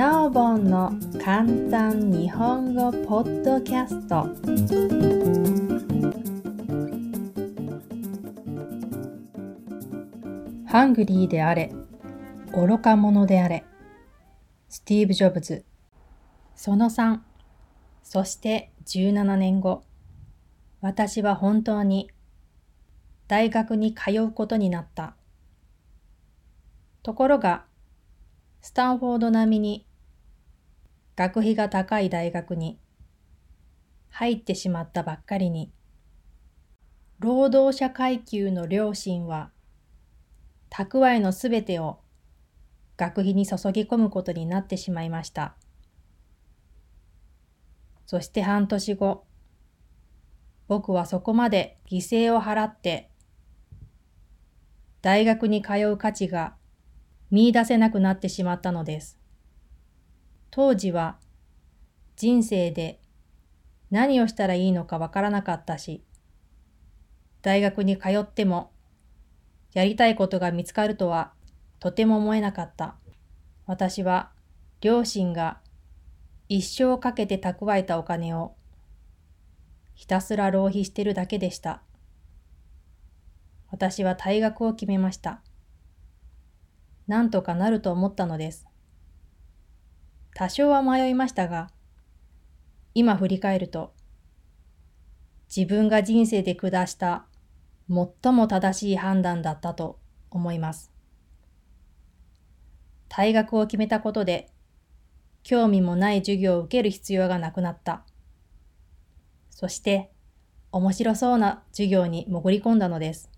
なおぼんの簡単日本語ポッドキャスト。ハングリーであれ愚か者であれ。スティーブ・ジョブズ。その3そして17年後。私は本当に大学に通うことになった。ところがスタンフォード並みに学費が高い大学に入ってしまったばっかりに労働者階級の両親は蓄えのすべてを学費に注ぎ込むことになってしまいました。そして半年後、僕はそこまで犠牲を払って大学に通う価値が見出せなくなってしまったのです。当時は人生で何をしたらいいのかわからなかったし、大学に通ってもやりたいことが見つかるとはとても思えなかった。私は両親が一生かけて蓄えたお金をひたすら浪費してるだけでした。私は退学を決めました。なんとかなると思ったのです。多少は迷いましたが、今振り返ると、自分が人生で下した最も正しい判断だったと思います。退学を決めたことで、興味もない授業を受ける必要がなくなった。そして、面白そうな授業に潜り込んだのです。